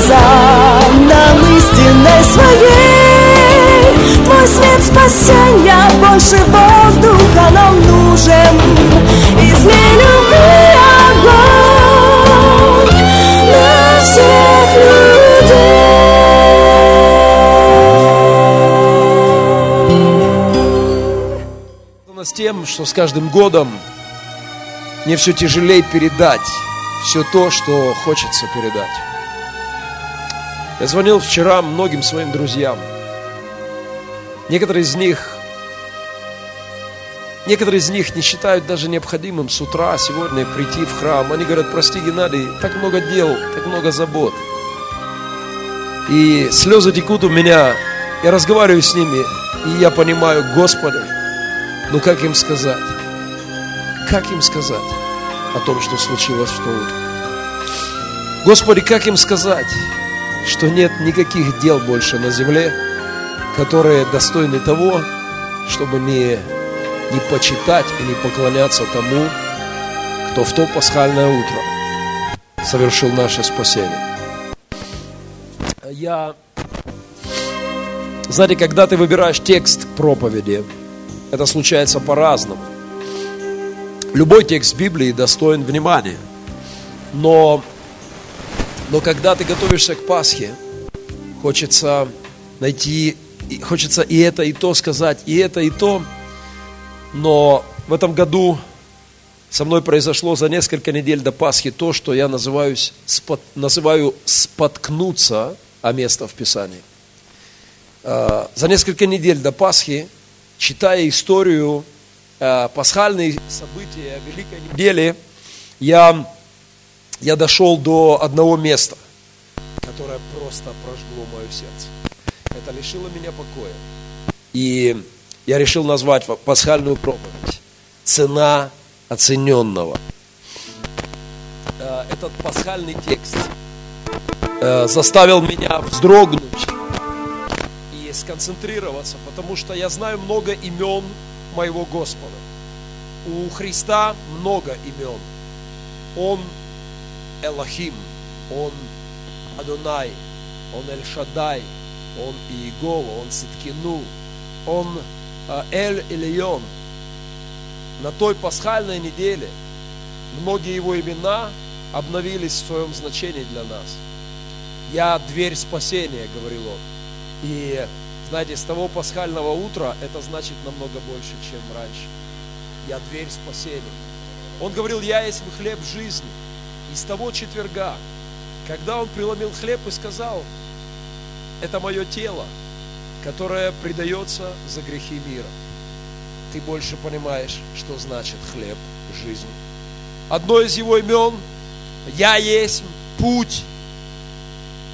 глаза нам истинной своей. Твой свет спасения больше воздуха нам нужен. Излей любви огонь на всех людей. С тем, что с каждым годом мне все тяжелее передать все то, что хочется передать. Я звонил вчера многим своим друзьям. Некоторые из них, некоторые из них не считают даже необходимым с утра сегодня прийти в храм. Они говорят, прости, Геннадий, так много дел, так много забот. И слезы текут у меня. Я разговариваю с ними, и я понимаю, Господи, ну как им сказать? Как им сказать о том, что случилось в то утро? Господи, как им сказать, что нет никаких дел больше на земле, которые достойны того, чтобы не, не почитать и не поклоняться тому, кто в то пасхальное утро совершил наше спасение. Я, знаете, когда ты выбираешь текст проповеди, это случается по-разному. Любой текст Библии достоин внимания. Но, но когда ты готовишься к Пасхе, хочется найти, хочется и это, и то сказать, и это, и то. Но в этом году со мной произошло за несколько недель до Пасхи то, что я называю, спот, называю споткнуться о место в Писании. А, за несколько недель до Пасхи читая историю, э, пасхальные события Великой недели, я, я дошел до одного места, которое просто прожгло мое сердце. Это лишило меня покоя. И я решил назвать пасхальную проповедь «Цена оцененного». Э, этот пасхальный текст э, заставил меня вздрогнуть сконцентрироваться, потому что я знаю много имен моего Господа. У Христа много имен. Он Элохим, Он Адонай, Он Эль-Шадай, Он Иегова, Он Ситкину, Он а, Эль-Ильон. На той пасхальной неделе многие его имена обновились в своем значении для нас. Я дверь спасения, говорил он. И знаете, с того пасхального утра это значит намного больше, чем раньше. Я дверь спасения. Он говорил, я есть хлеб жизни. И с того четверга, когда он преломил хлеб и сказал, это мое тело, которое предается за грехи мира. Ты больше понимаешь, что значит хлеб жизни. Одно из его имен – я есть путь.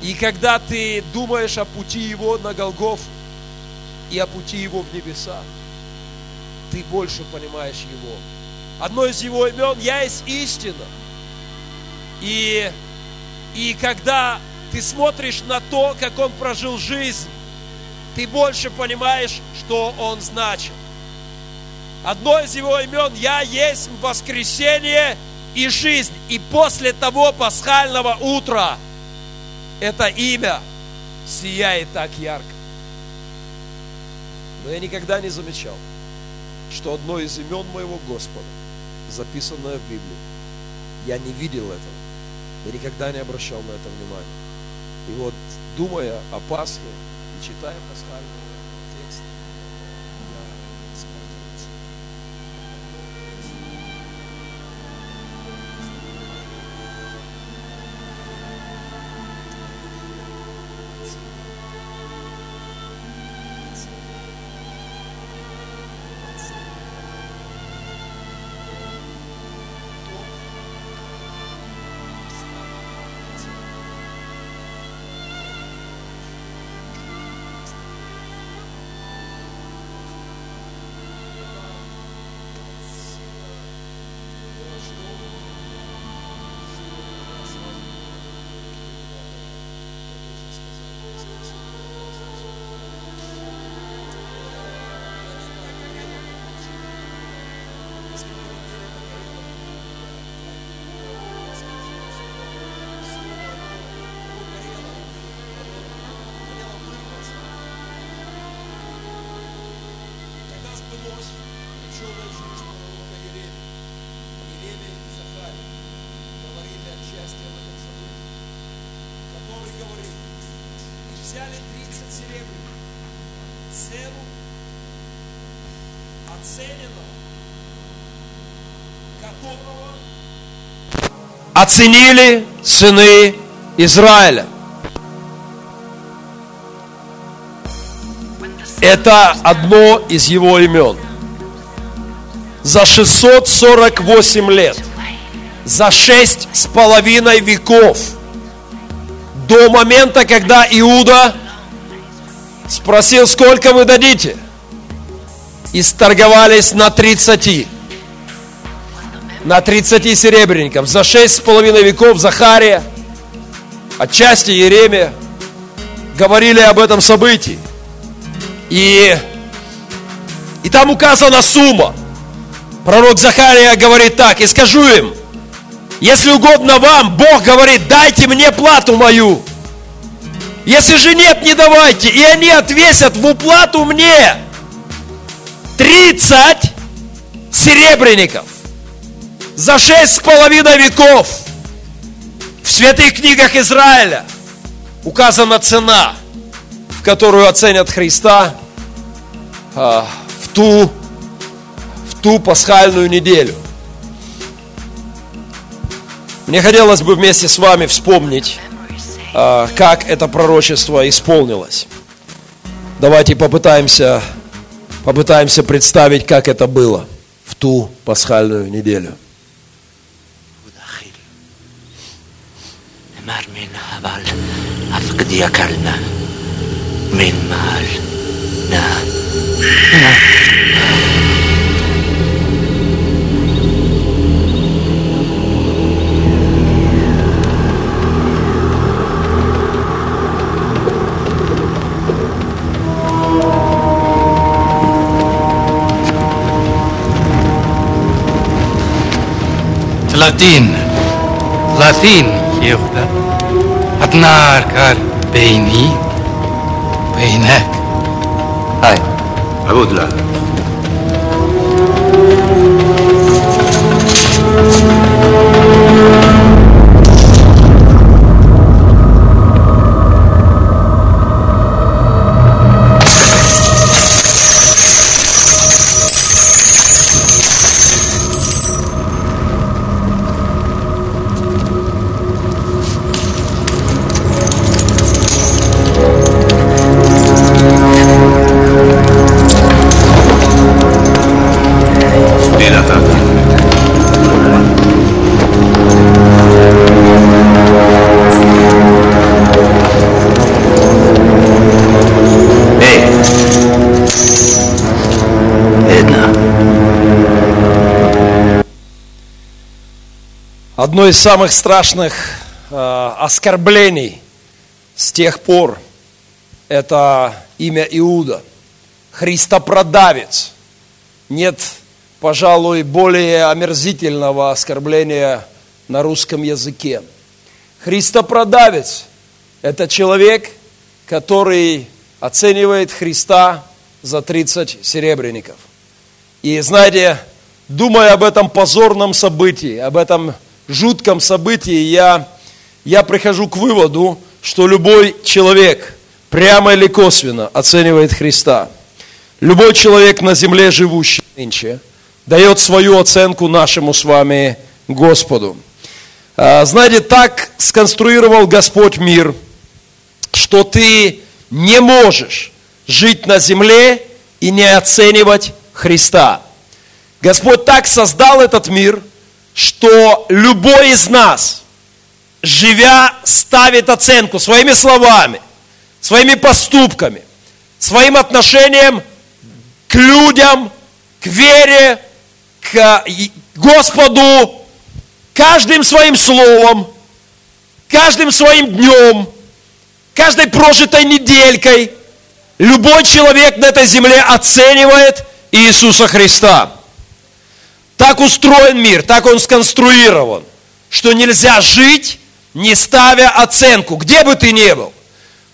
И когда ты думаешь о пути его на Голгофу, и о пути Его в небеса, ты больше понимаешь Его. Одно из Его имен «Я есть истина». И, и когда ты смотришь на то, как Он прожил жизнь, ты больше понимаешь, что Он значит. Одно из Его имен «Я есть воскресение и жизнь». И после того пасхального утра это имя сияет так ярко. Но я никогда не замечал, что одно из имен моего Господа, записанное в Библии, я не видел этого. Я никогда не обращал на это внимания. И вот, думая о Пасхе и читая пасхальный оценили сыны Израиля. Это одно из его имен. За 648 лет, за шесть с половиной веков, до момента, когда Иуда спросил, сколько вы дадите, и сторговались на 30. На 30 серебряников. За шесть с половиной веков Захария, отчасти Еремия, говорили об этом событии. И, и там указана сумма. Пророк Захария говорит так, и скажу им, если угодно вам, Бог говорит, дайте мне плату мою. Если же нет, не давайте. И они отвесят в уплату мне 30 серебряников за шесть с половиной веков. В святых книгах Израиля указана цена – которую оценят Христа а, в ту, в ту пасхальную неделю. Мне хотелось бы вместе с вами вспомнить, а, как это пророчество исполнилось. Давайте попытаемся, попытаемся представить, как это было в ту пасхальную неделю. مرمین هبل. أفقد یا کلمه من مال. نا. ثلاثين. ثلاثين. Киевда. Одна аркар бейни, бейнек. Хай. А вот ладно. Одно из самых страшных э, оскорблений с тех пор – это имя Иуда. Христопродавец. Нет, пожалуй, более омерзительного оскорбления на русском языке. Христопродавец – это человек, который оценивает Христа за 30 серебряников. И знаете, думая об этом позорном событии, об этом жутком событии я, я прихожу к выводу, что любой человек прямо или косвенно оценивает Христа. Любой человек на земле, живущий нынче, дает свою оценку нашему с вами Господу. А, знаете, так сконструировал Господь мир, что ты не можешь жить на земле и не оценивать Христа. Господь так создал этот мир – что любой из нас, живя, ставит оценку своими словами, своими поступками, своим отношением к людям, к вере, к Господу, каждым своим словом, каждым своим днем, каждой прожитой неделькой, любой человек на этой земле оценивает Иисуса Христа. Так устроен мир, так он сконструирован, что нельзя жить, не ставя оценку, где бы ты ни был,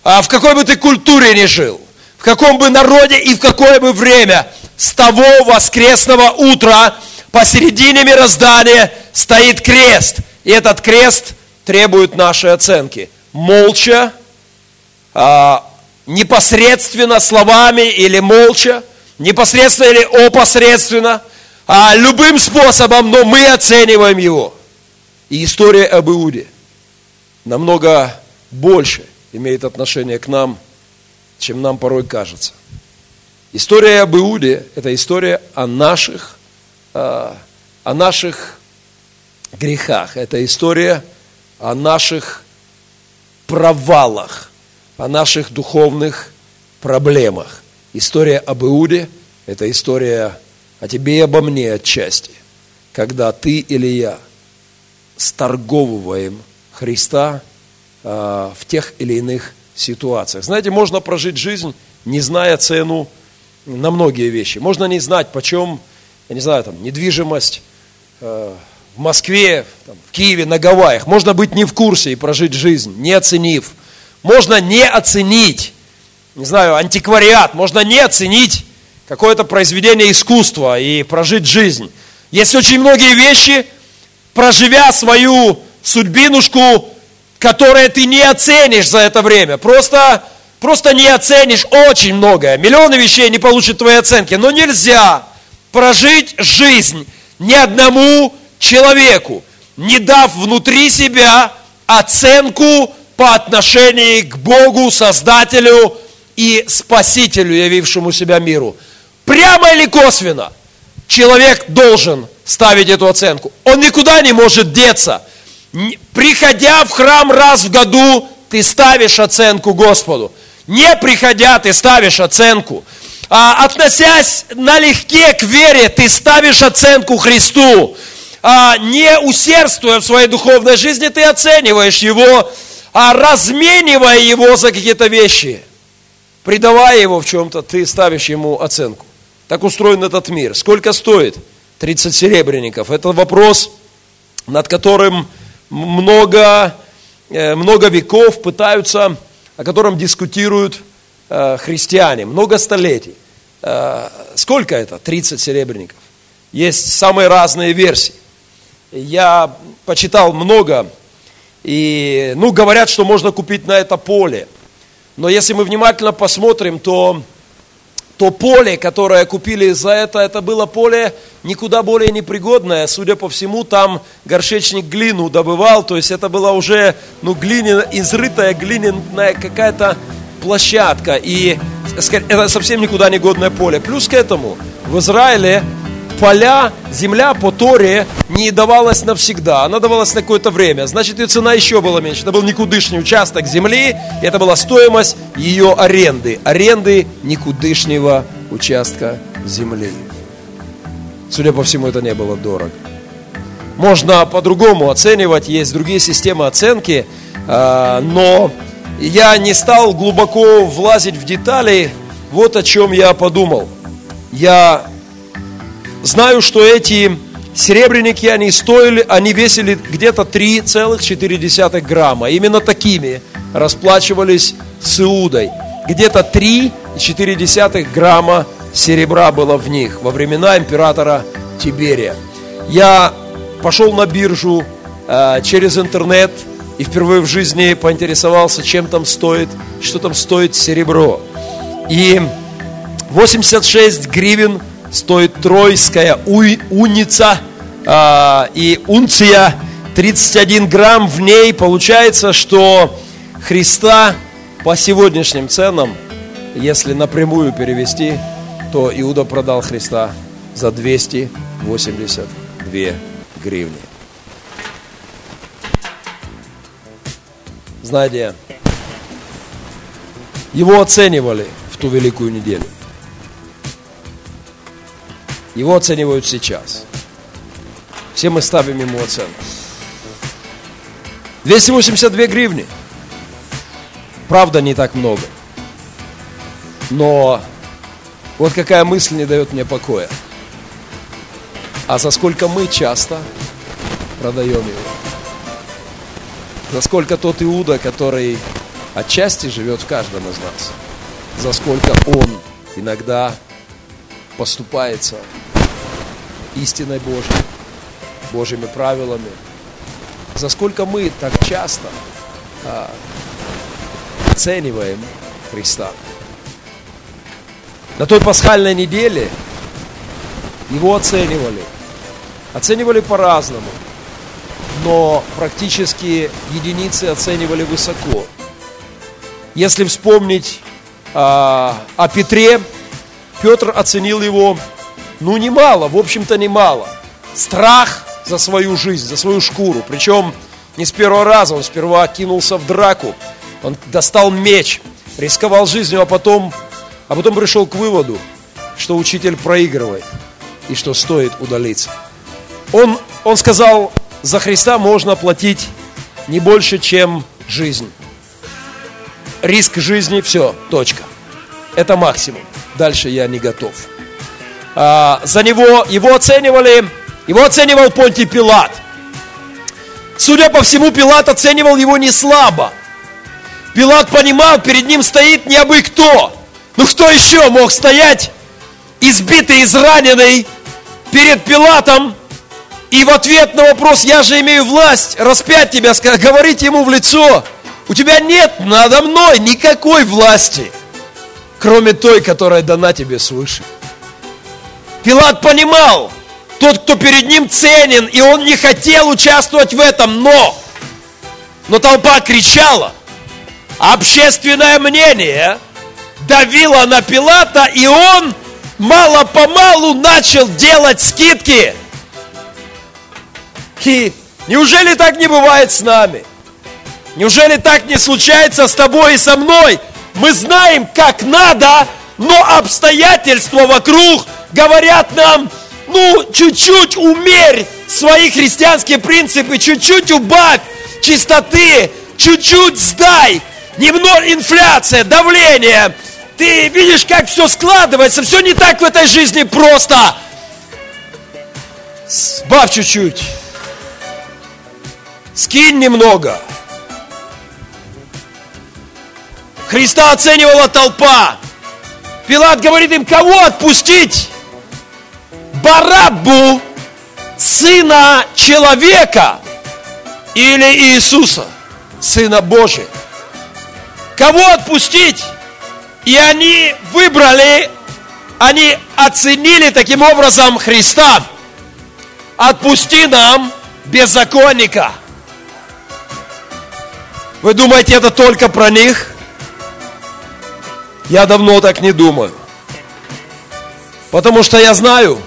а в какой бы ты культуре ни жил, в каком бы народе и в какое бы время, с того воскресного утра посередине мироздания стоит крест. И этот крест требует нашей оценки. Молча, а, непосредственно словами или молча, непосредственно или опосредственно, а любым способом, но мы оцениваем его. И история об Иуде намного больше имеет отношение к нам, чем нам порой кажется. История об Иуде – это история о наших, а, о наших грехах. Это история о наших провалах, о наших духовных проблемах. История об Иуде – это история о тебе и обо мне отчасти, когда ты или я сторговываем Христа э, в тех или иных ситуациях. Знаете, можно прожить жизнь, не зная цену на многие вещи. Можно не знать, почем, я не знаю, там, недвижимость э, в Москве, там, в Киеве, на Гавайях. Можно быть не в курсе и прожить жизнь, не оценив. Можно не оценить, не знаю, антиквариат. Можно не оценить какое-то произведение искусства и прожить жизнь. Есть очень многие вещи, проживя свою судьбинушку, которые ты не оценишь за это время. Просто просто не оценишь очень многое. Миллионы вещей не получат твои оценки. Но нельзя прожить жизнь ни одному человеку, не дав внутри себя оценку по отношению к Богу, Создателю и Спасителю, явившему себя миру. Прямо или косвенно человек должен ставить эту оценку. Он никуда не может деться. Приходя в храм раз в году, ты ставишь оценку Господу. Не приходя, ты ставишь оценку. А, относясь налегке к вере, ты ставишь оценку Христу. А, не усердствуя в своей духовной жизни, ты оцениваешь его, а разменивая его за какие-то вещи, придавая его в чем-то, ты ставишь ему оценку. Так устроен этот мир. Сколько стоит 30 серебряников? Это вопрос, над которым много, э, много веков пытаются о котором дискутируют э, христиане много столетий. Э, сколько это? 30 серебряников. Есть самые разные версии. Я почитал много, и, ну, говорят, что можно купить на это поле. Но если мы внимательно посмотрим, то то поле, которое купили за это, это было поле никуда более непригодное. Судя по всему, там горшечник глину добывал, то есть это была уже ну, глиняная, изрытая глиняная какая-то площадка. И это совсем никуда не годное поле. Плюс к этому в Израиле поля, земля по Торе не давалась навсегда, она давалась на какое-то время. Значит, ее цена еще была меньше. Это был никудышний участок земли, это была стоимость ее аренды. Аренды никудышнего участка земли. Судя по всему, это не было дорого. Можно по-другому оценивать, есть другие системы оценки, а, но я не стал глубоко влазить в детали. Вот о чем я подумал. Я Знаю, что эти серебряники, они стоили, они весили где-то 3,4 грамма. Именно такими расплачивались с Иудой. Где-то 3,4 грамма серебра было в них во времена императора Тиберия. Я пошел на биржу э, через интернет и впервые в жизни поинтересовался, чем там стоит, что там стоит серебро. И 86 гривен – стоит тройская уница э, и унция 31 грамм в ней. Получается, что Христа по сегодняшним ценам, если напрямую перевести, то Иуда продал Христа за 282 гривни. Знаете, его оценивали в ту великую неделю. Его оценивают сейчас. Все мы ставим ему оценку. 282 гривни. Правда, не так много. Но вот какая мысль не дает мне покоя. А за сколько мы часто продаем его? За сколько тот Иуда, который отчасти живет в каждом из нас? За сколько он иногда поступается истиной Божьей, Божьими правилами. За сколько мы так часто а, оцениваем Христа. На той пасхальной неделе его оценивали. Оценивали по-разному. Но практически единицы оценивали высоко. Если вспомнить а, о Петре, Петр оценил его, ну, немало, в общем-то, немало. Страх за свою жизнь, за свою шкуру. Причем не с первого раза, он сперва кинулся в драку, он достал меч, рисковал жизнью, а потом, а потом пришел к выводу, что учитель проигрывает и что стоит удалиться. Он, он сказал, за Христа можно платить не больше, чем жизнь. Риск жизни, все, точка. Это максимум. Дальше я не готов. А, за него, его оценивали, его оценивал Понтий Пилат. Судя по всему, Пилат оценивал его не слабо. Пилат понимал, перед ним стоит не абы кто. Ну кто еще мог стоять, избитый, израненный, перед Пилатом, и в ответ на вопрос, я же имею власть распять тебя, говорить ему в лицо, у тебя нет надо мной никакой власти, кроме той, которая дана тебе свыше. Пилат понимал, тот, кто перед ним ценен, и он не хотел участвовать в этом, но, но толпа кричала, общественное мнение давило на Пилата, и он мало-помалу начал делать скидки. И неужели так не бывает с нами? Неужели так не случается с тобой и со мной? Мы знаем, как надо, но обстоятельства вокруг говорят нам, ну, чуть-чуть умерь свои христианские принципы, чуть-чуть убавь чистоты, чуть-чуть сдай, немного инфляция, давление. Ты видишь, как все складывается, все не так в этой жизни просто. Сбавь чуть-чуть. Скинь немного. Христа оценивала толпа. Пилат говорит им, кого отпустить? Барабу, сына человека, или Иисуса, сына Божия. Кого отпустить? И они выбрали, они оценили таким образом Христа. Отпусти нам беззаконника. Вы думаете, это только про них? Я давно так не думаю. Потому что я знаю,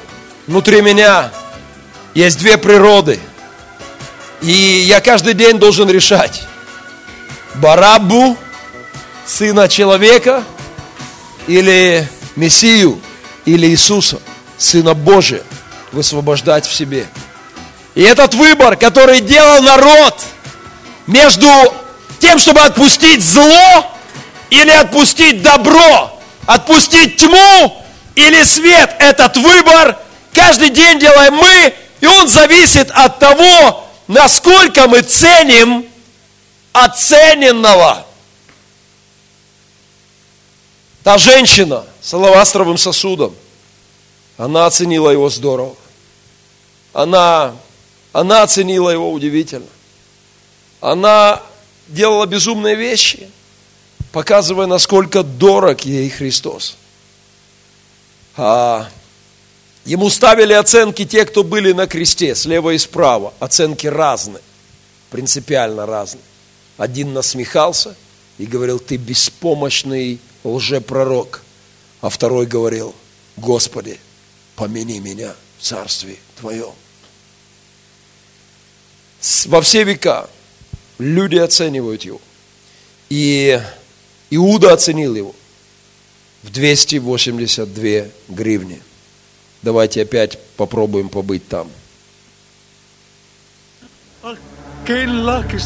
внутри меня есть две природы. И я каждый день должен решать. Барабу, сына человека, или Мессию, или Иисуса, Сына Божия, высвобождать в себе. И этот выбор, который делал народ между тем, чтобы отпустить зло или отпустить добро, отпустить тьму или свет, этот выбор каждый день делаем мы, и он зависит от того, насколько мы ценим оцененного. Та женщина с алавастровым сосудом, она оценила его здорово. Она, она оценила его удивительно. Она делала безумные вещи, показывая, насколько дорог ей Христос. А ему ставили оценки те, кто были на кресте, слева и справа. Оценки разные, принципиально разные. Один насмехался и говорил, ты беспомощный лжепророк. А второй говорил, Господи, помяни меня в царстве Твоем. Во все века люди оценивают его. И Иуда оценил его в 282 гривни. Давайте опять попробуем побыть там. Одинокий.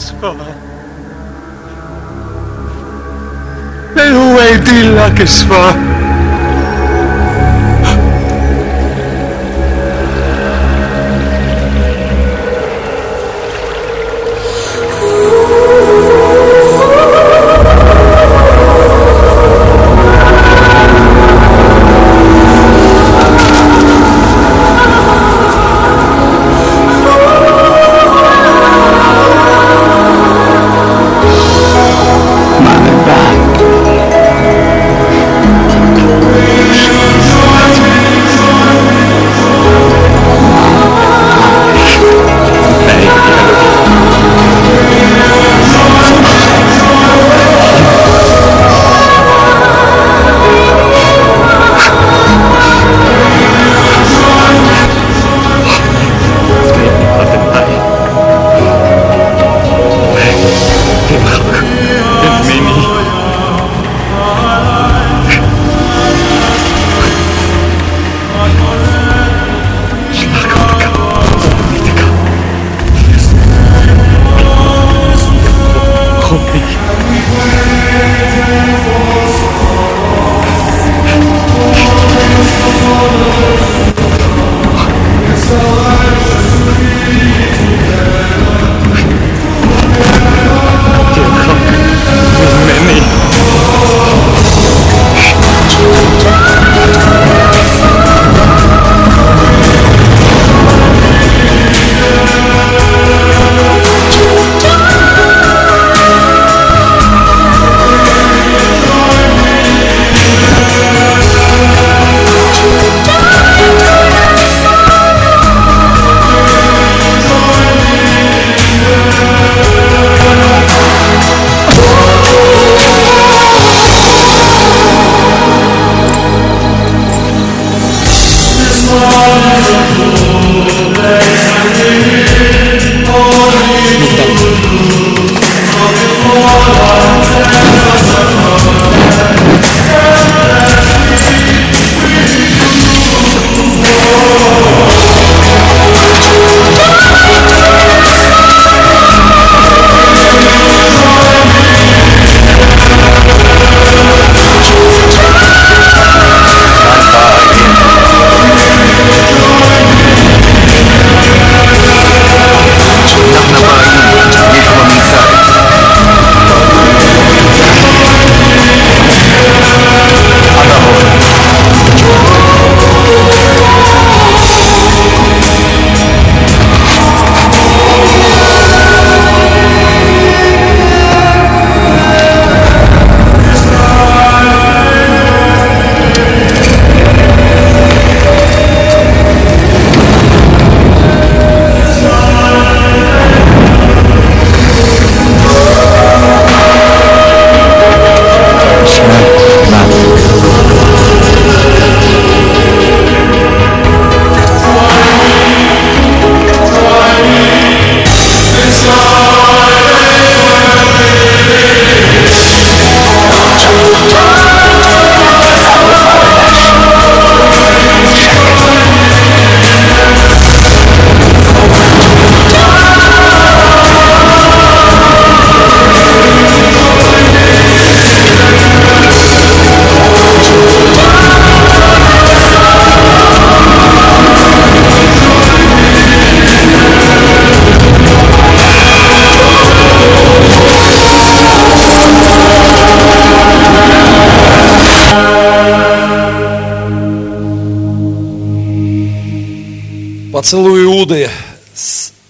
Поцелуй Иуды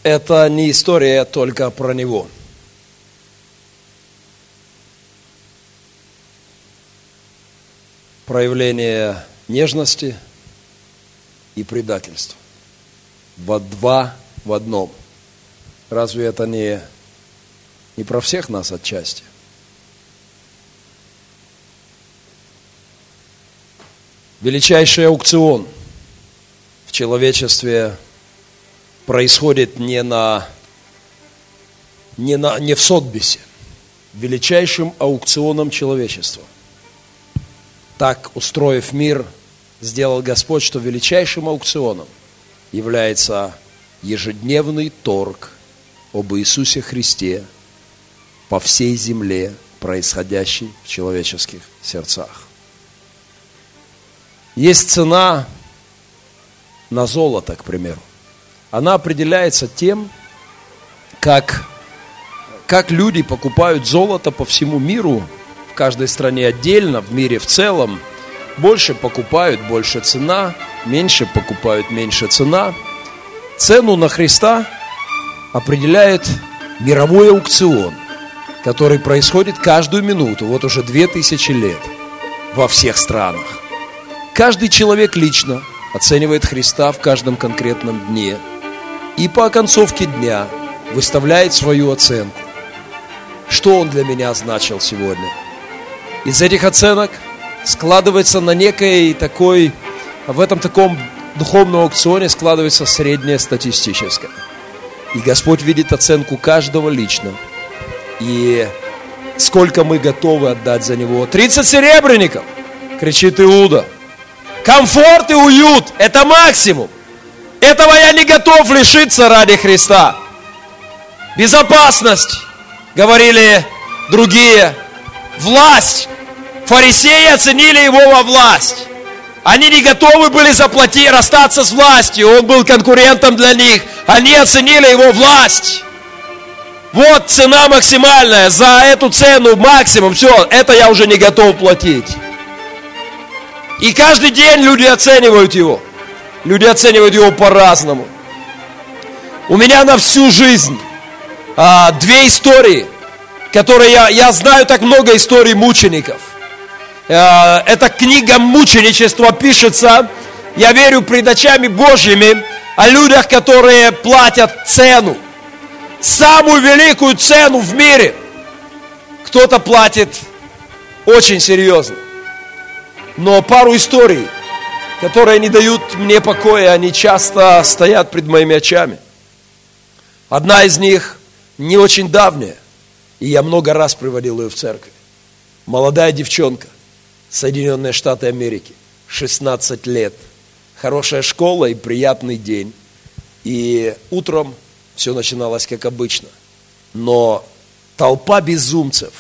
это не история только про него. Проявление нежности и предательства. Во два в одном. Разве это не, не про всех нас отчасти? Величайший аукцион в человечестве происходит не, на, не, на, не в Сотбисе, величайшим аукционом человечества. Так, устроив мир, сделал Господь, что величайшим аукционом является ежедневный торг об Иисусе Христе по всей земле, происходящий в человеческих сердцах. Есть цена на золото, к примеру. Она определяется тем, как, как люди покупают золото по всему миру, в каждой стране отдельно, в мире в целом. Больше покупают, больше цена, меньше покупают, меньше цена. Цену на Христа определяет мировой аукцион, который происходит каждую минуту, вот уже две тысячи лет во всех странах. Каждый человек лично оценивает Христа в каждом конкретном дне и по оконцовке дня выставляет свою оценку. Что он для меня значил сегодня? Из этих оценок складывается на некой такой, в этом таком духовном аукционе складывается среднее статистическое. И Господь видит оценку каждого лично. И сколько мы готовы отдать за него. 30 серебряников, кричит Иуда. Комфорт и уют – это максимум. Этого я не готов лишиться ради Христа. Безопасность, говорили другие. Власть. Фарисеи оценили его во власть. Они не готовы были заплатить, расстаться с властью. Он был конкурентом для них. Они оценили его власть. Вот цена максимальная. За эту цену максимум. Все, это я уже не готов платить. И каждый день люди оценивают его. Люди оценивают его по-разному. У меня на всю жизнь а, две истории, которые я, я знаю так много историй мучеников. А, эта книга мученичества пишется, я верю, пред очами Божьими, о людях, которые платят цену. Самую великую цену в мире. Кто-то платит очень серьезно. Но пару историй, которые не дают мне покоя, они часто стоят пред моими очами. Одна из них не очень давняя, и я много раз приводил ее в церковь. Молодая девчонка, Соединенные Штаты Америки, 16 лет. Хорошая школа и приятный день. И утром все начиналось как обычно. Но толпа безумцев,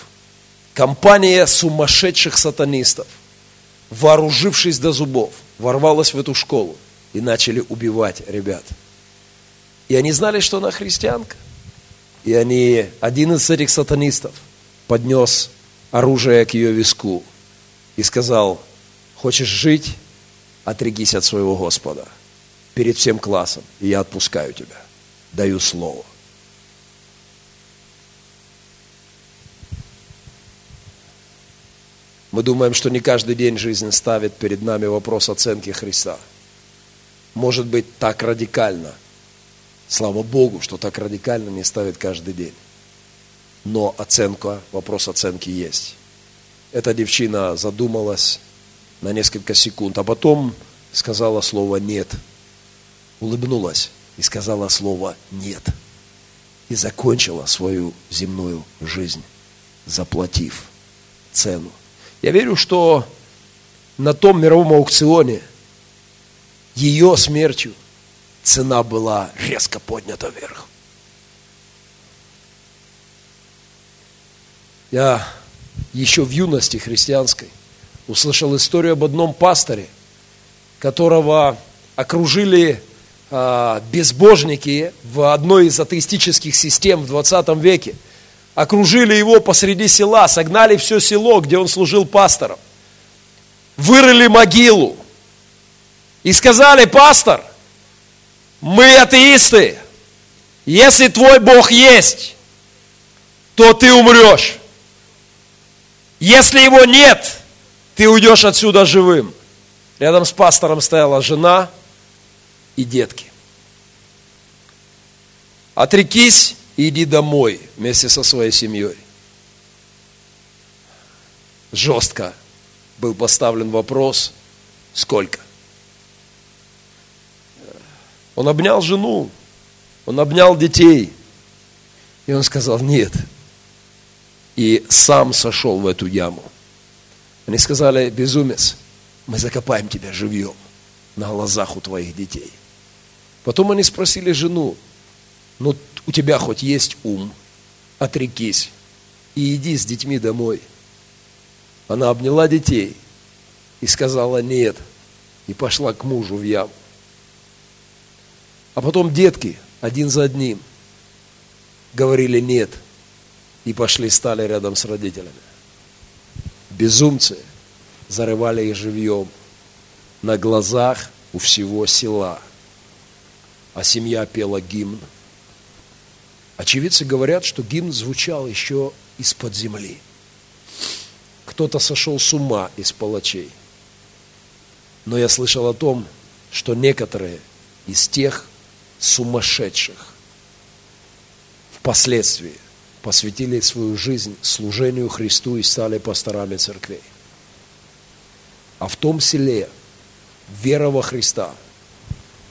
компания сумасшедших сатанистов, вооружившись до зубов, ворвалась в эту школу и начали убивать ребят. И они знали, что она христианка. И они, один из этих сатанистов поднес оружие к ее виску и сказал, хочешь жить, отрегись от своего Господа перед всем классом, и я отпускаю тебя, даю слово. Мы думаем, что не каждый день жизнь ставит перед нами вопрос оценки Христа. Может быть, так радикально – Слава Богу, что так радикально не ставит каждый день. Но оценка, вопрос оценки есть. Эта девчина задумалась на несколько секунд, а потом сказала слово «нет». Улыбнулась и сказала слово «нет». И закончила свою земную жизнь, заплатив цену. Я верю, что на том мировом аукционе ее смертью – цена была резко поднята вверх. Я еще в юности христианской услышал историю об одном пасторе, которого окружили а, безбожники в одной из атеистических систем в 20 веке. Окружили его посреди села, согнали все село, где он служил пастором. Вырыли могилу. И сказали, пастор, мы атеисты. Если твой Бог есть, то ты умрешь. Если его нет, ты уйдешь отсюда живым. Рядом с пастором стояла жена и детки. Отрекись иди домой вместе со своей семьей. Жестко был поставлен вопрос, сколько? Он обнял жену, он обнял детей. И он сказал, нет. И сам сошел в эту яму. Они сказали, безумец, мы закопаем тебя живьем на глазах у твоих детей. Потом они спросили жену, ну у тебя хоть есть ум, отрекись и иди с детьми домой. Она обняла детей и сказала нет, и пошла к мужу в яму. А потом детки один за одним говорили нет и пошли стали рядом с родителями. Безумцы зарывали их живьем на глазах у всего села. А семья пела гимн. Очевидцы говорят, что гимн звучал еще из-под земли. Кто-то сошел с ума из палачей. Но я слышал о том, что некоторые из тех, сумасшедших впоследствии посвятили свою жизнь служению Христу и стали пасторами церквей. А в том селе вера во Христа,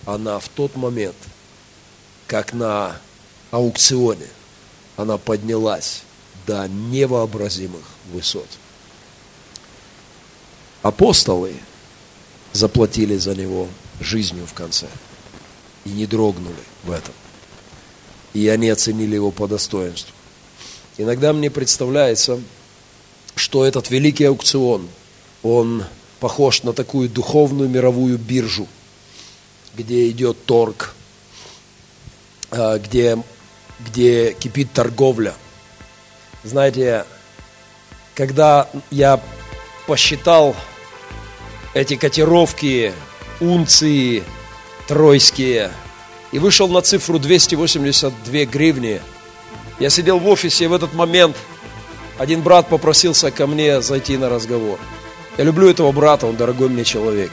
она в тот момент, как на аукционе, она поднялась до невообразимых высот. Апостолы заплатили за него жизнью в конце – и не дрогнули в этом. И они оценили его по достоинству. Иногда мне представляется, что этот великий аукцион, он похож на такую духовную мировую биржу, где идет торг, а, где, где кипит торговля. Знаете, когда я посчитал эти котировки, унции тройские, и вышел на цифру 282 гривни, я сидел в офисе, и в этот момент один брат попросился ко мне зайти на разговор. Я люблю этого брата, он дорогой мне человек.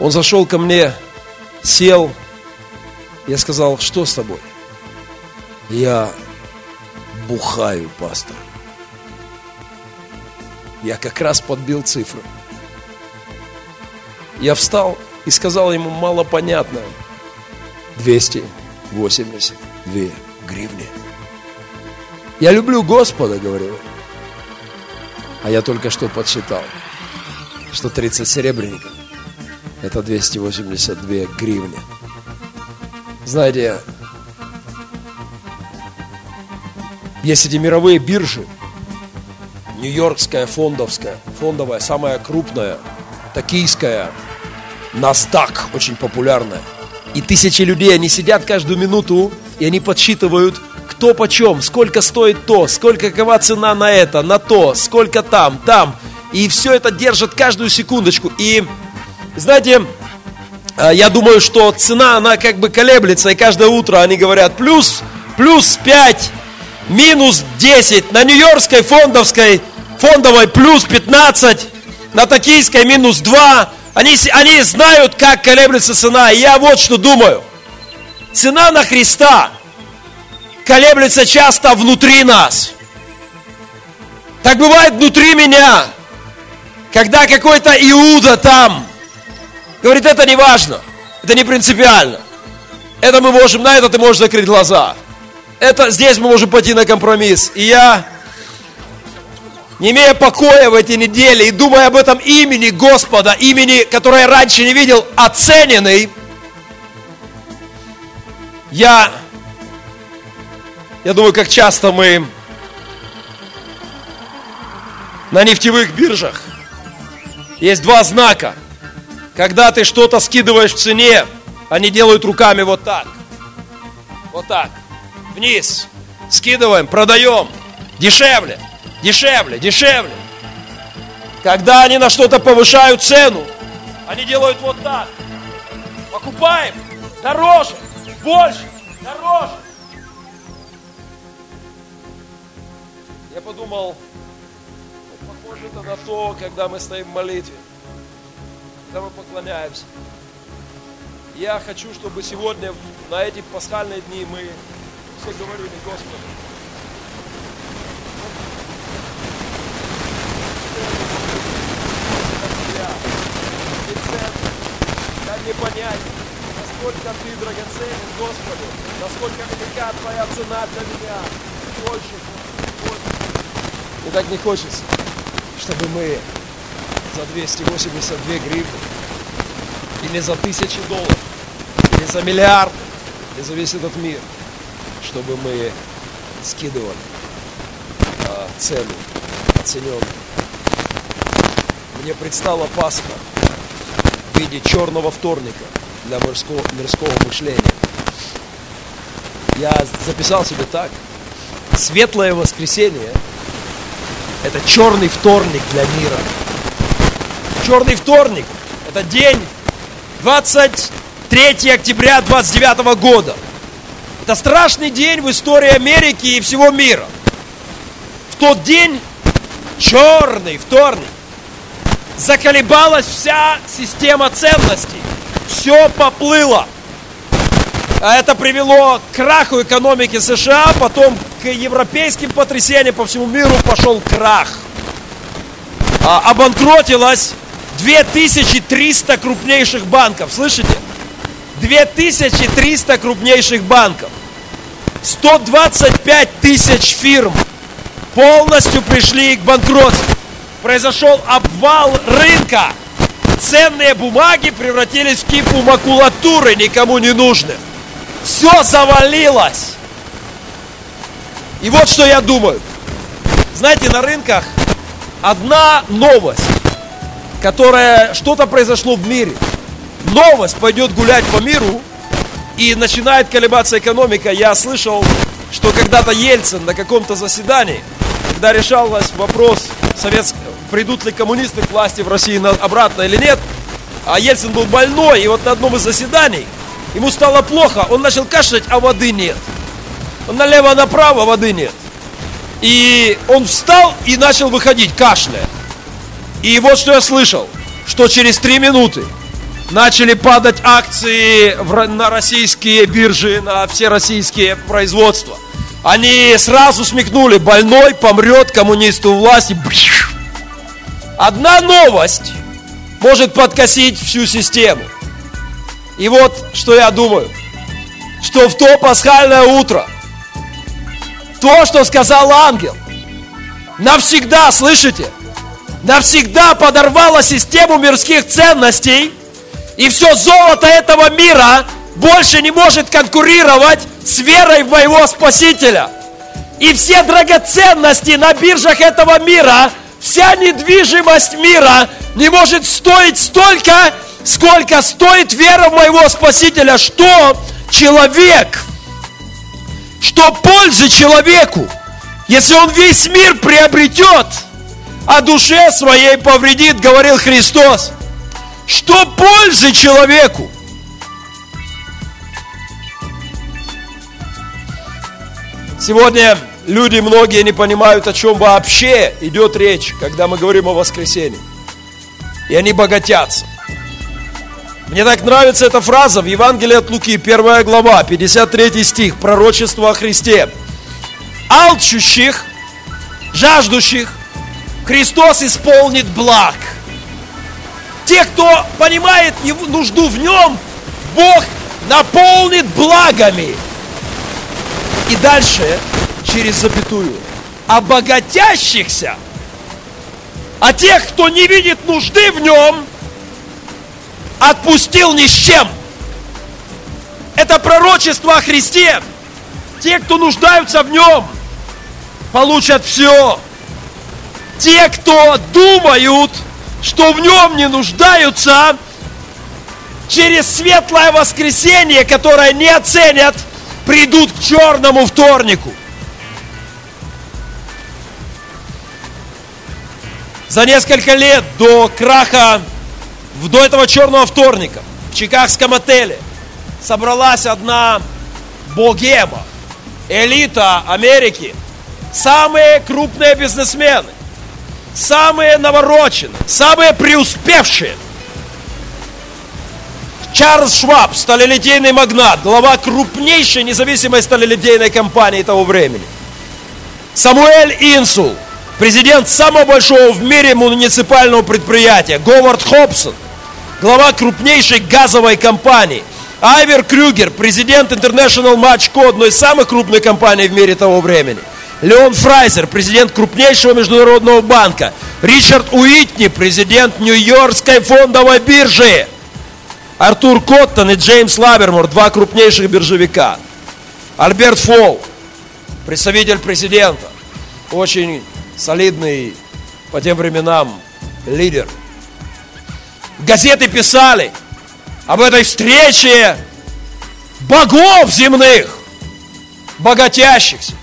Он зашел ко мне, сел, я сказал, что с тобой? Я бухаю, пастор. Я как раз подбил цифры. Я встал и сказал ему мало понятно. 282 гривни. Я люблю Господа, говорю. А я только что подсчитал, что 30 серебряников – это 282 гривни. Знаете, есть эти мировые биржи, Нью-Йоркская, фондовская, фондовая, самая крупная, токийская, Настак, очень популярная. И тысячи людей, они сидят каждую минуту, и они подсчитывают, кто почем, сколько стоит то, сколько какова цена на это, на то, сколько там, там. И все это держат каждую секундочку. И, знаете, а, я думаю, что цена, она как бы колеблется, и каждое утро они говорят, плюс, плюс 5, минус 10, на Нью-Йоркской фондовской, фондовой плюс 15, на токийской минус 2. Они, они знают, как колеблется цена. И я вот что думаю. Цена на Христа колеблется часто внутри нас. Так бывает внутри меня, когда какой-то Иуда там говорит, это не важно, это не принципиально. Это мы можем, на это ты можешь закрыть глаза. Это здесь мы можем пойти на компромисс. И я, не имея покоя в эти недели и думая об этом имени Господа, имени, которое я раньше не видел, оцененный, я я думаю, как часто мы на нефтевых биржах есть два знака. Когда ты что-то скидываешь в цене, они делают руками вот так. Вот так. Вниз. Скидываем, продаем. Дешевле, дешевле, дешевле. Когда они на что-то повышают цену, они делают вот так. Покупаем дороже, больше, дороже. Я подумал, похоже это на то, когда мы стоим в молитве, когда мы поклоняемся. Я хочу, чтобы сегодня, на эти пасхальные дни, мы все говорили, Господи, Дай мне понять, насколько Ты драгоценен, Господи, насколько велика Твоя цена для меня. Больше, и так не хочется, чтобы мы за 282 гривны или за тысячи долларов, или за миллиард, или за весь этот мир, чтобы мы скидывали а, цену оцененную. Мне предстала Пасха в виде черного вторника для мирского, мирского мышления. Я записал себе так. Светлое воскресенье – это черный вторник для мира. Черный вторник – это день 23 октября 29 года. Это страшный день в истории Америки и всего мира. В тот день, черный вторник, заколебалась вся система ценностей. Все поплыло. А это привело к краху экономики США, потом к европейским потрясениям по всему миру пошел крах. А, обанкротилось 2300 крупнейших банков. Слышите? 2300 крупнейших банков. 125 тысяч фирм полностью пришли к банкротству. Произошел обвал рынка. Ценные бумаги превратились в кипу макулатуры, никому не нужных. Все завалилось. И вот что я думаю. Знаете, на рынках одна новость, которая что-то произошло в мире. Новость пойдет гулять по миру, и начинает колебаться экономика. Я слышал, что когда-то Ельцин на каком-то заседании, когда решался вопрос, совет, придут ли коммунисты к власти в России обратно или нет, а Ельцин был больной, и вот на одном из заседаний ему стало плохо, он начал кашлять, а воды нет. Он налево-направо, воды нет. И он встал и начал выходить, кашляя. И вот что я слышал, что через три минуты начали падать акции на российские биржи, на все российские производства. Они сразу смекнули, больной помрет, коммунисту власти. Одна новость может подкосить всю систему. И вот что я думаю, что в то пасхальное утро, то, что сказал ангел, навсегда, слышите, навсегда подорвало систему мирских ценностей, и все золото этого мира больше не может конкурировать с верой в моего Спасителя. И все драгоценности на биржах этого мира, вся недвижимость мира не может стоить столько, сколько стоит вера в моего Спасителя. Что человек, что пользы человеку, если он весь мир приобретет, а душе своей повредит, говорил Христос. Что пользы человеку? Сегодня люди многие не понимают, о чем вообще идет речь, когда мы говорим о воскресении. И они богатятся. Мне так нравится эта фраза в Евангелии от Луки, 1 глава, 53 стих, пророчество о Христе. Алчущих, жаждущих, Христос исполнит благ – те, кто понимает его нужду в нем, Бог наполнит благами. И дальше, через запятую, обогатящихся, а тех, кто не видит нужды в нем, отпустил ни с чем. Это пророчество о Христе. Те, кто нуждаются в нем, получат все. Те, кто думают, что в нем не нуждаются, через светлое воскресенье, которое не оценят, придут к черному вторнику. За несколько лет до краха, до этого черного вторника, в чикагском отеле собралась одна богема, элита Америки, самые крупные бизнесмены самые навороченные, самые преуспевшие. Чарльз Шваб, сталелитейный магнат, глава крупнейшей независимой сталелитейной компании того времени. Самуэль Инсул, президент самого большого в мире муниципального предприятия. Говард Хобсон, глава крупнейшей газовой компании. Айвер Крюгер, президент International Match Co, одной из самых крупных компаний в мире того времени – Леон Фрайзер, президент крупнейшего международного банка. Ричард Уитни, президент Нью-Йоркской фондовой биржи. Артур Коттон и Джеймс Лабермор, два крупнейших биржевика. Альберт Фолл, представитель президента. Очень солидный по тем временам лидер. Газеты писали об этой встрече богов земных, богатящихся.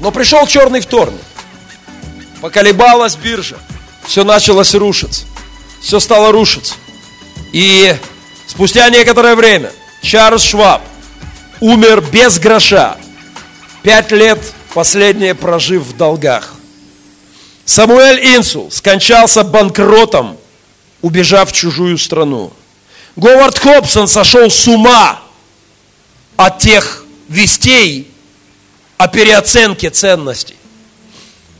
Но пришел черный вторник. Поколебалась биржа. Все началось рушиться. Все стало рушиться. И спустя некоторое время Чарльз Шваб умер без гроша. Пять лет последнее прожив в долгах. Самуэль Инсул скончался банкротом, убежав в чужую страну. Говард Хобсон сошел с ума от тех вестей, о переоценке ценностей.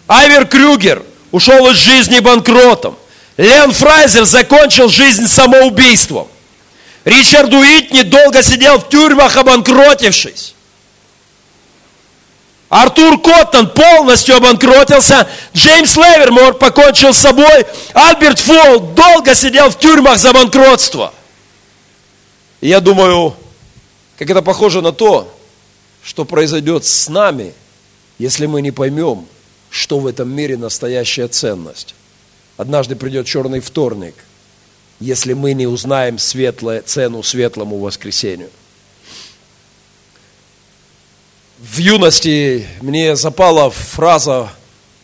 Айвер Крюгер ушел из жизни банкротом. Лен Фрайзер закончил жизнь самоубийством. Ричард Уитни долго сидел в тюрьмах, обанкротившись. Артур Коттон полностью обанкротился. Джеймс Левермор покончил с собой. Альберт Фолл долго сидел в тюрьмах за банкротство. Я думаю, как это похоже на то, что произойдет с нами, если мы не поймем, что в этом мире настоящая ценность. Однажды придет черный вторник, если мы не узнаем светлое, цену светлому воскресению. В юности мне запала фраза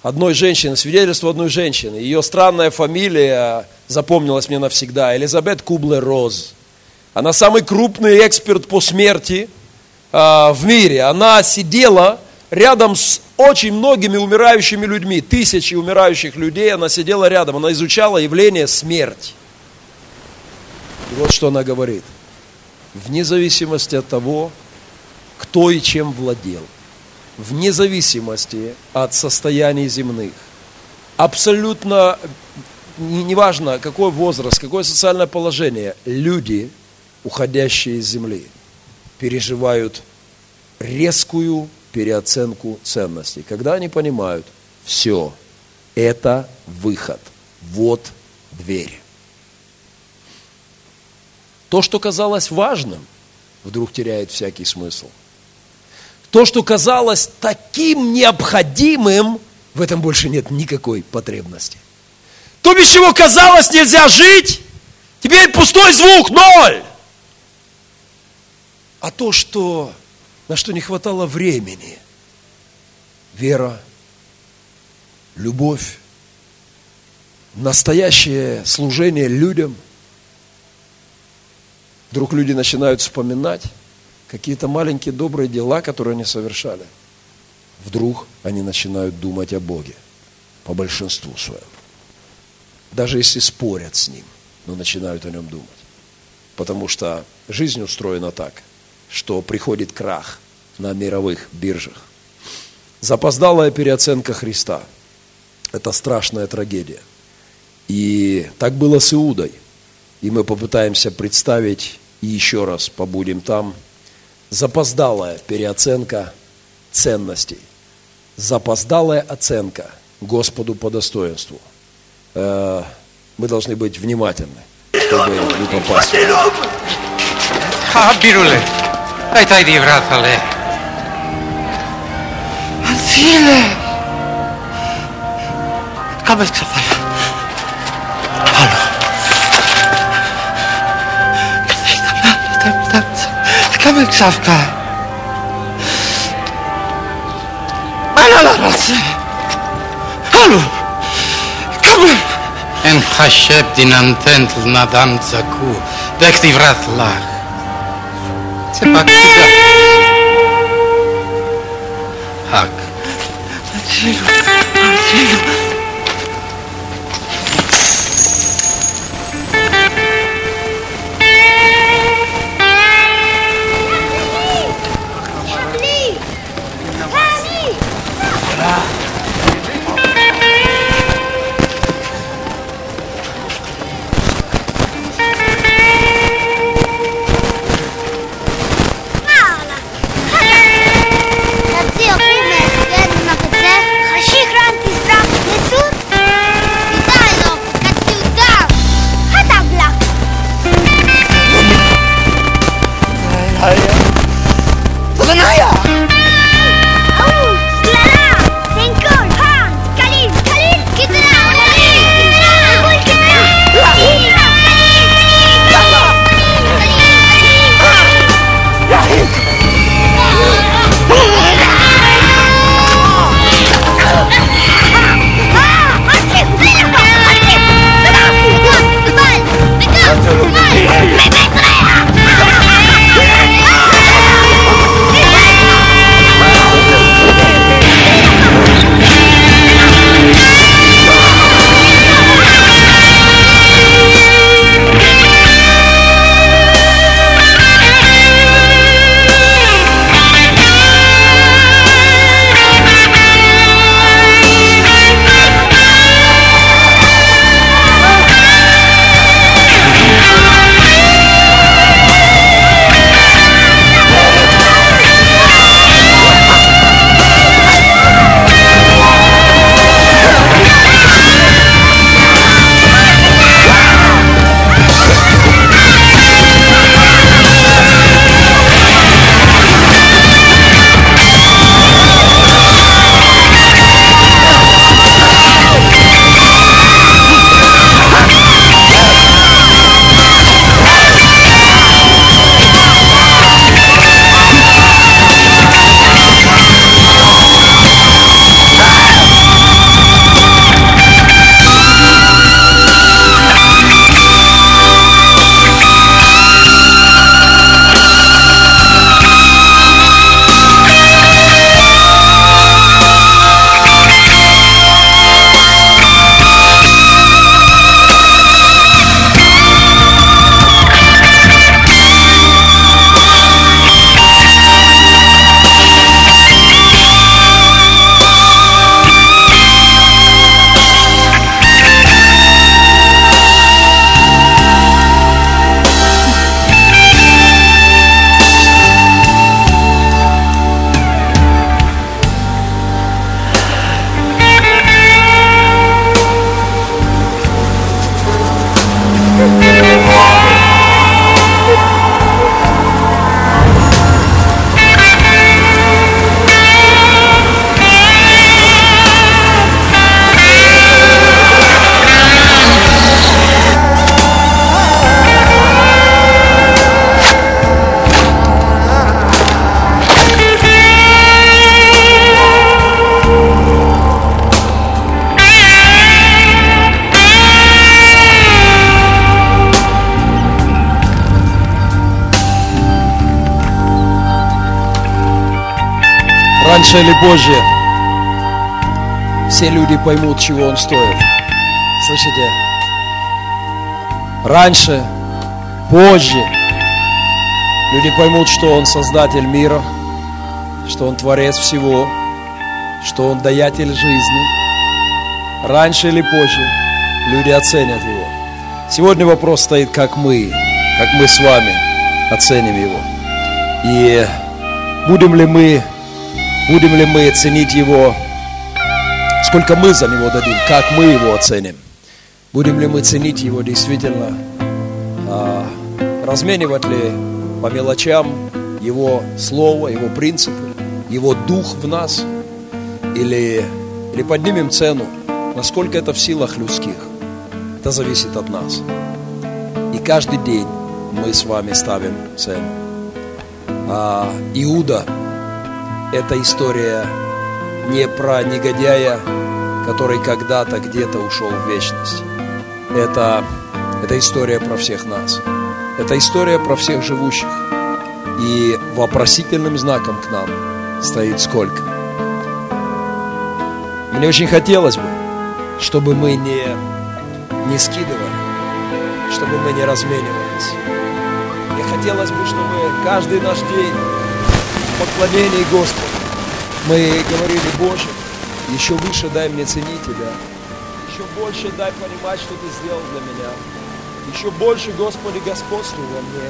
одной женщины, свидетельство одной женщины. Ее странная фамилия запомнилась мне навсегда. Элизабет Кублер-Роз. Она самый крупный эксперт по смерти в мире. Она сидела рядом с очень многими умирающими людьми, тысячи умирающих людей, она сидела рядом, она изучала явление смерти. И вот что она говорит. Вне зависимости от того, кто и чем владел, вне зависимости от состояний земных, абсолютно неважно, какой возраст, какое социальное положение, люди, уходящие из земли, переживают резкую переоценку ценностей. Когда они понимают, все, это выход, вот дверь. То, что казалось важным, вдруг теряет всякий смысл. То, что казалось таким необходимым, в этом больше нет никакой потребности. То, без чего казалось нельзя жить, теперь пустой звук, ноль. А то, что на что не хватало времени. Вера, любовь, настоящее служение людям. Вдруг люди начинают вспоминать какие-то маленькие добрые дела, которые они совершали. Вдруг они начинают думать о Боге по большинству своему. Даже если спорят с Ним, но начинают о Нем думать. Потому что жизнь устроена так, что приходит крах на мировых биржах. Запоздалая переоценка Христа – это страшная трагедия. И так было с Иудой. И мы попытаемся представить, и еще раз побудем там, запоздалая переоценка ценностей, запоздалая оценка Господу по достоинству. Э, мы должны быть внимательны, чтобы не попасть. Ai tai din razale. Anțile! Cam vezi ce faci? Alo. Cam vezi ce faci? Ala la rază! Alo! Cam En hașep din antent nadan zacu, de activrat lar. sepak kuda. Hak. Marcelo, Marcelo. Или позже все люди поймут, чего он стоит. Слышите? Раньше, позже люди поймут, что он создатель мира, что он творец всего, что он даятель жизни. Раньше или позже люди оценят его. Сегодня вопрос стоит, как мы, как мы с вами оценим его. И будем ли мы, будем ли мы ценить его, сколько мы за него дадим, как мы его оценим. Будем ли мы ценить его действительно, а, разменивать ли по мелочам его слово, его принципы, его дух в нас, или, или поднимем цену, насколько это в силах людских. Это зависит от нас. И каждый день мы с вами ставим цену. А Иуда – это история не про негодяя, который когда-то где-то ушел в вечность. Это, это история про всех нас. Это история про всех живущих. И вопросительным знаком к нам стоит сколько. Мне очень хотелось бы, чтобы мы не не скидывали, чтобы мы не разменивались. Мне хотелось бы, чтобы каждый наш день поклонении Господу мы говорили, Боже, еще выше дай мне ценить Тебя, еще больше дай понимать, что Ты сделал для меня, еще больше, Господи, господствуй во мне,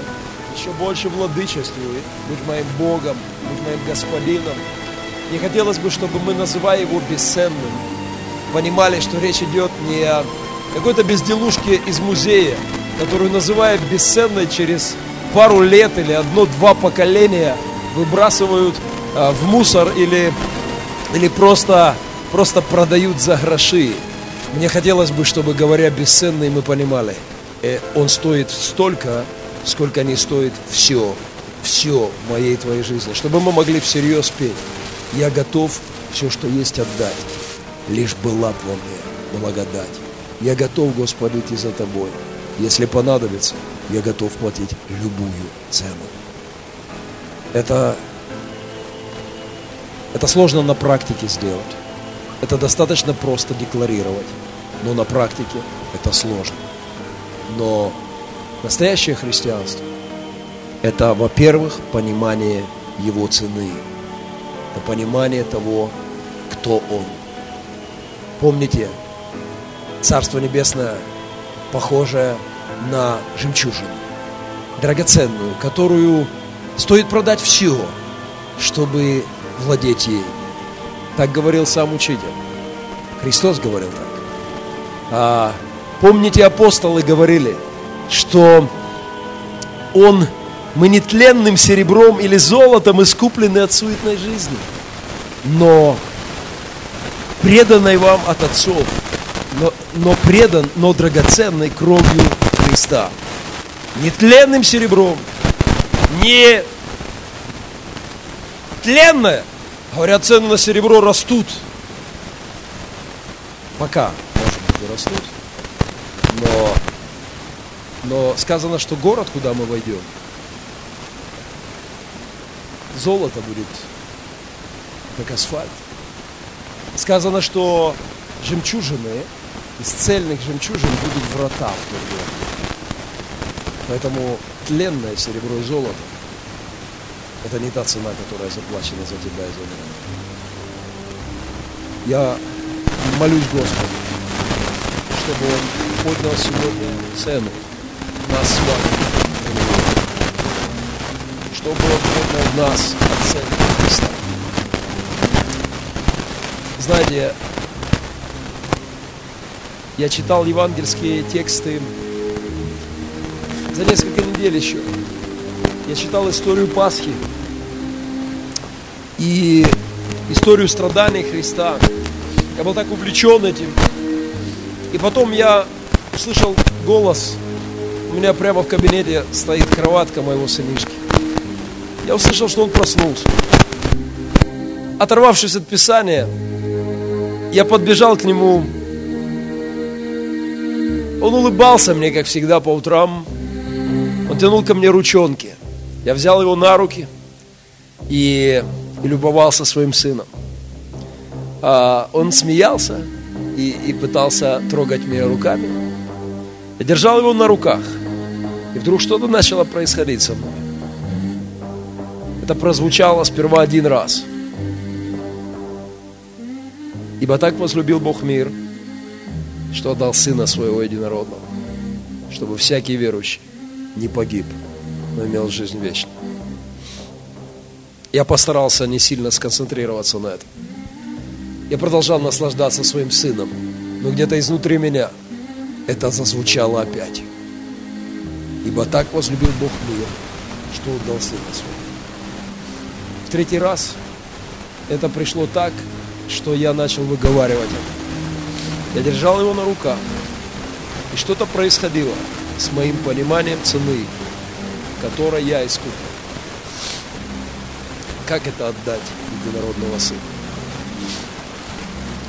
еще больше владычествуй, будь моим Богом, будь моим Господином. Мне хотелось бы, чтобы мы, называя Его бесценным, понимали, что речь идет не о какой-то безделушки из музея, которую называют бесценной через пару лет или одно-два поколения выбрасывают а, в мусор или, или просто, просто продают за гроши. Мне хотелось бы, чтобы, говоря бесценный, мы понимали, э, он стоит столько, сколько не стоит все, все моей твоей жизни. Чтобы мы могли всерьез петь. Я готов все, что есть, отдать. Лишь была во мне благодать. Я готов, Господи, идти за Тобой. Если понадобится, я готов платить любую цену. Это, это сложно на практике сделать. Это достаточно просто декларировать. Но на практике это сложно. Но настоящее христианство – это, во-первых, понимание его цены. Это понимание того, кто он. Помните, Царство Небесное похожее на жемчужину, драгоценную, которую стоит продать все, чтобы владеть ей. Так говорил сам учитель. Христос говорил так. А, помните, апостолы говорили, что Он, мы не серебром или золотом искуплены от суетной жизни, но преданной вам от отцов – но, но предан, но драгоценной кровью Христа. Не тленным серебром, не тленное. Говорят, цены на серебро растут. Пока, может быть, и растут. Но, но сказано, что город, куда мы войдем, золото будет, как асфальт. Сказано, что жемчужины из цельных жемчужин будут врата в тот город. Поэтому тленное серебро и золото – это не та цена, которая заплачена за тебя и за меня. Я молюсь Господу, чтобы Он поднял сегодня цену нас с вами, чтобы Он поднял нас от цены Христа. Знаете, я читал евангельские тексты за несколько недель еще. Я читал историю Пасхи и историю страданий Христа. Я был так увлечен этим. И потом я услышал голос. У меня прямо в кабинете стоит кроватка моего сынишки. Я услышал, что он проснулся. Оторвавшись от Писания, я подбежал к нему он улыбался мне, как всегда, по утрам. Он тянул ко мне ручонки. Я взял его на руки и и любовался своим сыном. А он смеялся и, и пытался трогать меня руками. Я держал его на руках. И вдруг что-то начало происходить со мной. Это прозвучало сперва один раз. Ибо так возлюбил Бог мир, что отдал Сына Своего Единородного, чтобы всякий верующий не погиб, но имел жизнь вечную. Я постарался не сильно сконцентрироваться на этом. Я продолжал наслаждаться своим сыном, но где-то изнутри меня это зазвучало опять. Ибо так возлюбил Бог мир, что отдал Сына Своего. В третий раз это пришло так, что я начал выговаривать это. Я держал его на руках, и что-то происходило с моим пониманием цены, которой я искупил. Как это отдать единородного сына?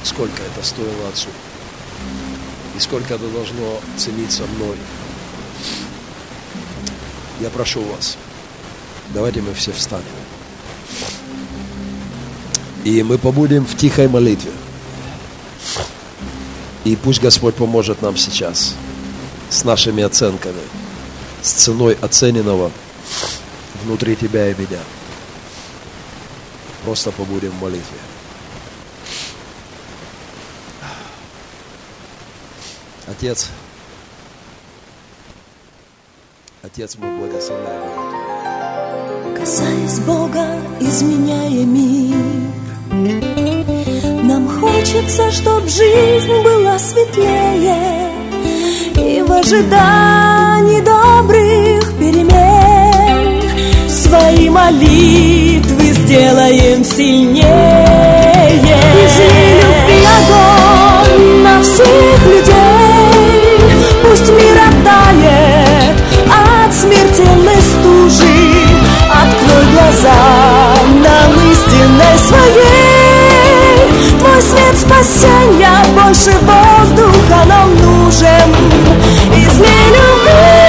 Сколько это стоило отцу? И сколько это должно цениться мной? Я прошу вас, давайте мы все встанем. И мы побудем в тихой молитве. И пусть Господь поможет нам сейчас с нашими оценками, с ценой оцененного внутри тебя и меня. Просто побудем в молитве. Отец, Отец, мы благословляем Касаясь Бога, изменяя мир Нам хочется, чтоб жизнь была светлее в ожидании добрых перемен. Свои молитвы сделаем сильнее. Изли любви огонь на всех людей. Пусть мир оттает от смертельной стужи. Открой глаза нам истинной своей Твой свет спасения больше воздуха нам нужен. Изли любви